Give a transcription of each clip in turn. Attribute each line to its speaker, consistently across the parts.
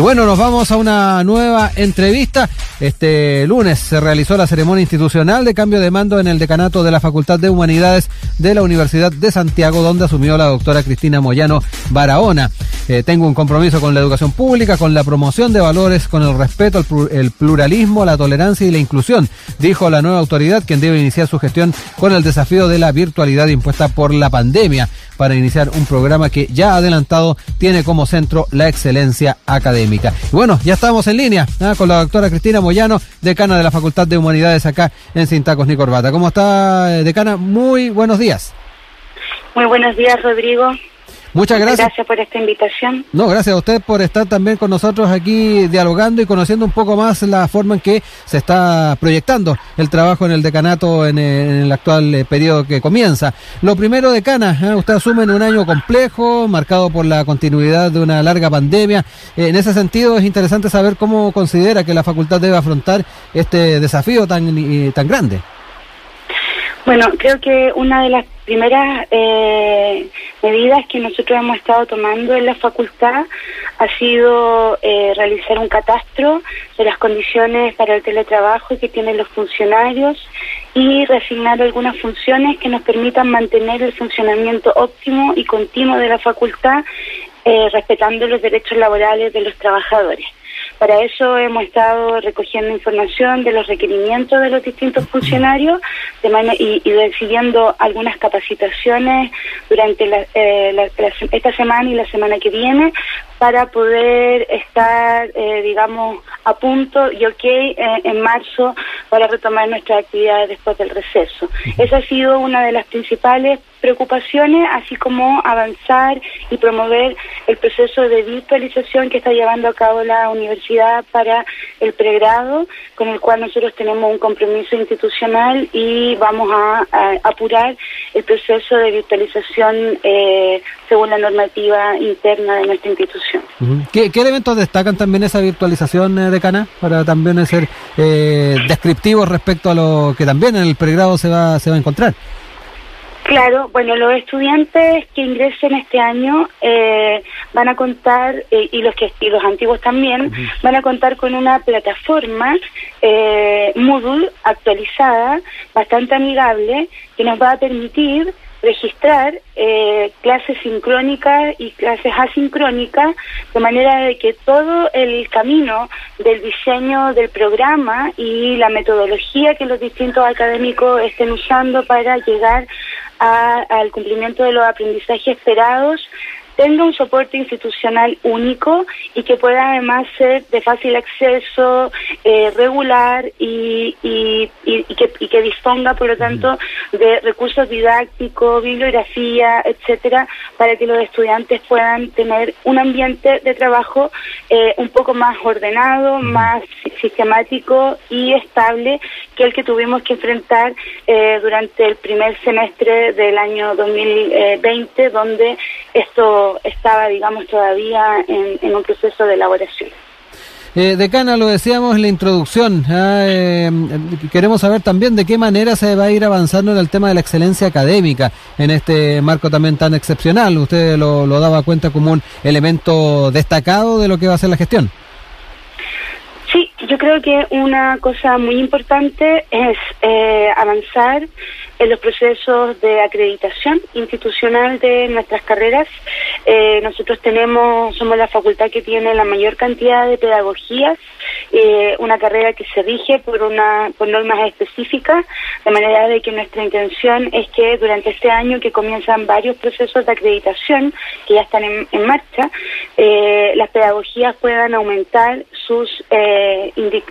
Speaker 1: Y bueno, nos vamos a una nueva entrevista. Este lunes se realizó la ceremonia institucional de cambio de mando en el decanato de la Facultad de Humanidades de la Universidad de Santiago, donde asumió la doctora Cristina Moyano Barahona. Eh, tengo un compromiso con la educación pública, con la promoción de valores, con el respeto, el pluralismo, la tolerancia y la inclusión, dijo la nueva autoridad, quien debe iniciar su gestión con el desafío de la virtualidad impuesta por la pandemia para iniciar un programa que ya adelantado tiene como centro la excelencia académica. Y bueno, ya estamos en línea ¿ah? con la doctora Cristina Moyano, decana de la Facultad de Humanidades acá en Sintacos ni Corbata. ¿Cómo está, eh, decana? Muy buenos días.
Speaker 2: Muy buenos días, Rodrigo.
Speaker 1: Muchas gracias.
Speaker 2: Gracias por esta invitación.
Speaker 1: No, gracias a usted por estar también con nosotros aquí dialogando y conociendo un poco más la forma en que se está proyectando el trabajo en el decanato en el, actual eh, periodo que comienza. Lo primero, decana, ¿eh? usted asume en un año complejo, marcado por la continuidad de una larga pandemia. Eh, en ese sentido, es interesante saber cómo considera que la facultad debe afrontar este desafío tan, tan grande.
Speaker 2: Bueno, creo que una de las primeras eh, medidas que nosotros hemos estado tomando en la facultad ha sido eh, realizar un catastro de las condiciones para el teletrabajo que tienen los funcionarios y resignar algunas funciones que nos permitan mantener el funcionamiento óptimo y continuo de la facultad, eh, respetando los derechos laborales de los trabajadores. Para eso hemos estado recogiendo información de los requerimientos de los distintos funcionarios y, decidiendo algunas capacitaciones durante eh, esta semana y la semana que viene para poder estar, eh, digamos, a punto y ok eh, en marzo para retomar nuestras actividades después del receso. Esa ha sido una de las principales preocupaciones, así como avanzar y promover el proceso de virtualización que está llevando a cabo la universidad para el pregrado, con el cual nosotros tenemos un compromiso institucional y vamos a, apurar el proceso de virtualización eh, según la normativa interna de nuestra institución.
Speaker 1: ¿Qué, elementos destacan también esa virtualización, eh, de Cana, para también ser eh, descriptivos respecto a lo que también en el pregrado se va, se va a encontrar?
Speaker 2: Claro, bueno, los estudiantes que ingresen este año eh, van a contar, eh, y los que y los antiguos también, van a contar con una plataforma eh, Moodle actualizada, bastante amigable, que nos va a permitir registrar eh, clases sincrónicas y clases asincrónicas, de manera de que todo el camino del diseño del programa y la metodología que los distintos académicos estén usando para llegar al cumplimiento de los aprendizajes esperados tenga un soporte institucional único y que pueda además ser de fácil acceso, eh, regular y, y, que, y, que, disponga, por lo tanto, de recursos didácticos, bibliografía, etcétera, para que los estudiantes puedan tener un ambiente de trabajo eh, un poco más ordenado, más sistemático y estable que el que tuvimos que enfrentar eh, durante el primer semestre del año 2020, donde esto estaba, digamos, todavía en, un proceso de elaboración.
Speaker 1: Eh, decana, lo decíamos en la introducción, ah, eh, queremos saber también de qué manera se va a ir avanzando en el tema de la excelencia académica en este marco también tan excepcional. Usted lo, lo daba cuenta como un elemento destacado de lo que va a ser la gestión.
Speaker 2: Sí, yo creo que una cosa muy importante es eh, avanzar en los procesos de acreditación institucional de nuestras carreras. Eh, nosotros tenemos, somos la facultad que tiene la mayor cantidad de pedagogías, eh, una carrera que se rige por una por normas específicas, de manera de que nuestra intención es que durante este año que comienzan varios procesos de acreditación que ya están en, en marcha, eh, las pedagogías puedan aumentar sus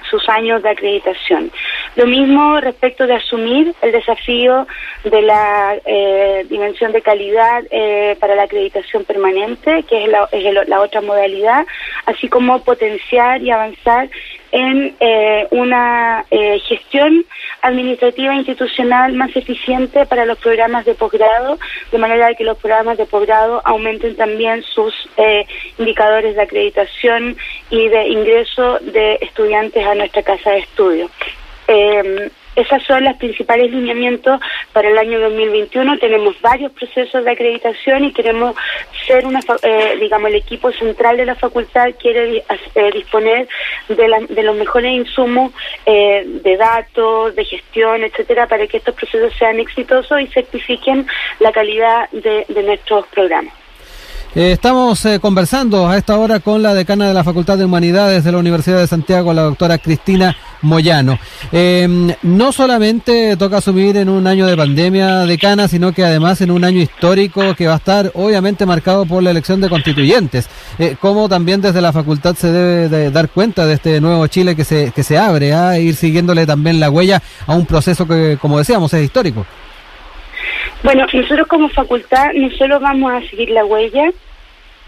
Speaker 2: sus años de acreditación. Lo mismo respecto de asumir el desafío de la eh, dimensión de calidad eh, para la acreditación permanente, que es la, otra modalidad, así como potenciar y avanzar en eh, una gestión administrativa institucional más eficiente para los programas de posgrado, de manera que los programas de posgrado aumenten también sus indicadores de acreditación y de ingreso de estudiantes a nuestra casa de estudio. Esas son las principales lineamientos para el año 2021. Tenemos varios procesos de acreditación y queremos ser una, eh, digamos, el equipo central de la facultad quiere eh, disponer de, los mejores insumos eh, de datos, de gestión, etcétera, para que estos procesos sean exitosos y certifiquen la calidad de nuestros programas.
Speaker 1: Eh, estamos eh, conversando a esta hora con la decana de la Facultad de Humanidades de la Universidad de Santiago, la doctora Cristina Moyano. Em, no solamente toca asumir en un año de pandemia decana, sino que además en un año histórico que va a estar obviamente marcado por la elección de constituyentes. Eh, ¿Cómo también desde la facultad se debe de dar cuenta de este nuevo Chile que se, que se abre, a ah, ir siguiéndole también la huella a un proceso que, como decíamos, es histórico?
Speaker 2: Bueno, nosotros como facultad no solo vamos a seguir la huella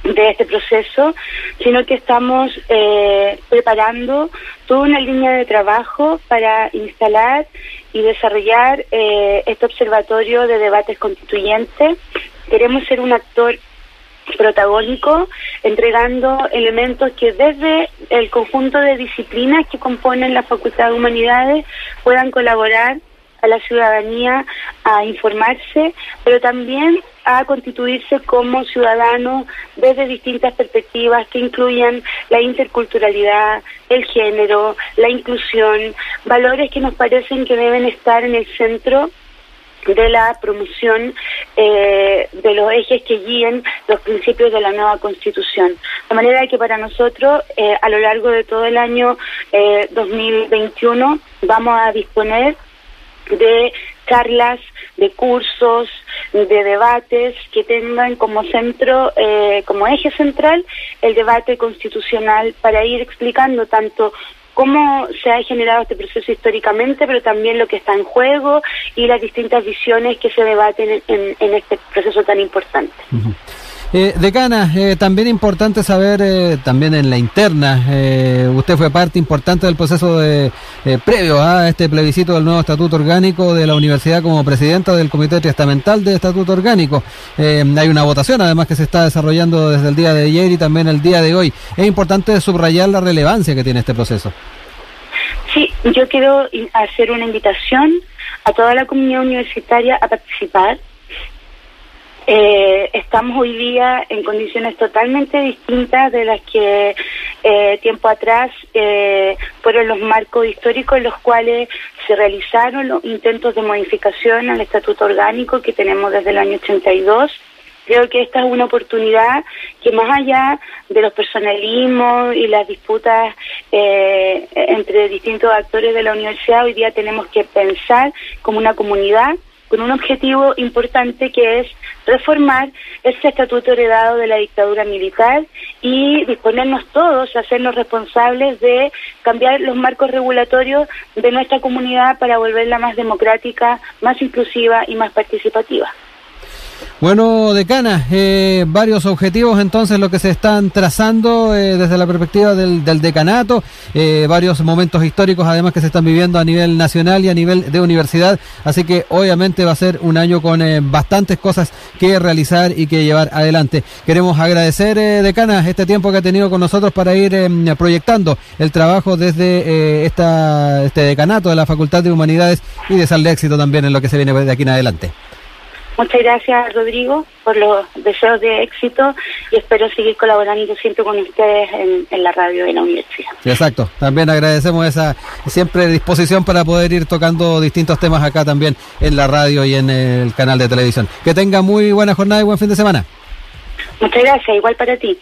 Speaker 2: de este proceso, sino que estamos eh, preparando toda una línea de trabajo para instalar y desarrollar eh, este observatorio de debates constituyentes. Queremos ser un actor protagónico, entregando elementos que desde el conjunto de disciplinas que componen la Facultad de Humanidades puedan colaborar a la ciudadanía a informarse, pero también a constituirse como ciudadanos desde distintas perspectivas que incluyan la interculturalidad, el género, la inclusión, valores que nos parecen que deben estar en el centro de la promoción eh, de los ejes que guíen los principios de la nueva constitución. De manera que para nosotros, eh, a lo largo de todo el año 2021, eh, vamos a disponer de charlas, de cursos, de debates que tengan como centro, eh, como eje central, el debate constitucional para ir explicando tanto cómo se ha generado este proceso históricamente, pero también lo que está en juego y las distintas visiones que se debaten en, este proceso tan importante.
Speaker 1: Eh, decana, eh, también importante saber, eh, también en la interna, eh, usted fue parte importante del proceso de, previo a este plebiscito del nuevo estatuto orgánico de la universidad como presidenta del Comité Testamental de Estatuto Orgánico. hay una votación además que se está desarrollando desde el día de ayer y también el día de hoy. Es importante subrayar la relevancia que tiene este proceso.
Speaker 2: Sí, yo quiero hacer una invitación a toda la comunidad universitaria a participar eh, estamos hoy día en condiciones totalmente distintas de las que eh, tiempo atrás eh, fueron los marcos históricos en los cuales se realizaron los intentos de modificación al estatuto orgánico que tenemos desde el año 82. Creo que esta es una oportunidad que más allá de los personalismos y las disputas eh, entre distintos actores de la universidad, hoy día tenemos que pensar como una comunidad con un objetivo importante que es reformar ese estatuto heredado de la dictadura militar y disponernos todos a hacernos responsables de cambiar los marcos regulatorios de nuestra comunidad para volverla más democrática, más inclusiva y más participativa.
Speaker 1: Bueno, decana, eh, varios objetivos entonces lo que se están trazando eh, desde la perspectiva del, decanato, eh, varios momentos históricos además que se están viviendo a nivel nacional y a nivel de universidad, así que obviamente va a ser un año con bastantes cosas que realizar y que llevar adelante. Queremos agradecer, decana, este tiempo que ha tenido con nosotros para ir proyectando el trabajo desde esta, este decanato de la Facultad de Humanidades y desearle éxito también en lo que se viene de aquí en adelante.
Speaker 2: Muchas gracias, Rodrigo, por los deseos de éxito y espero seguir colaborando siempre con ustedes en, la radio de la universidad.
Speaker 1: Exacto. También agradecemos esa siempre disposición para poder ir tocando distintos temas acá también en la radio y en el canal de televisión. Que tenga muy buena jornada y buen fin de semana.
Speaker 2: Muchas gracias, igual para ti.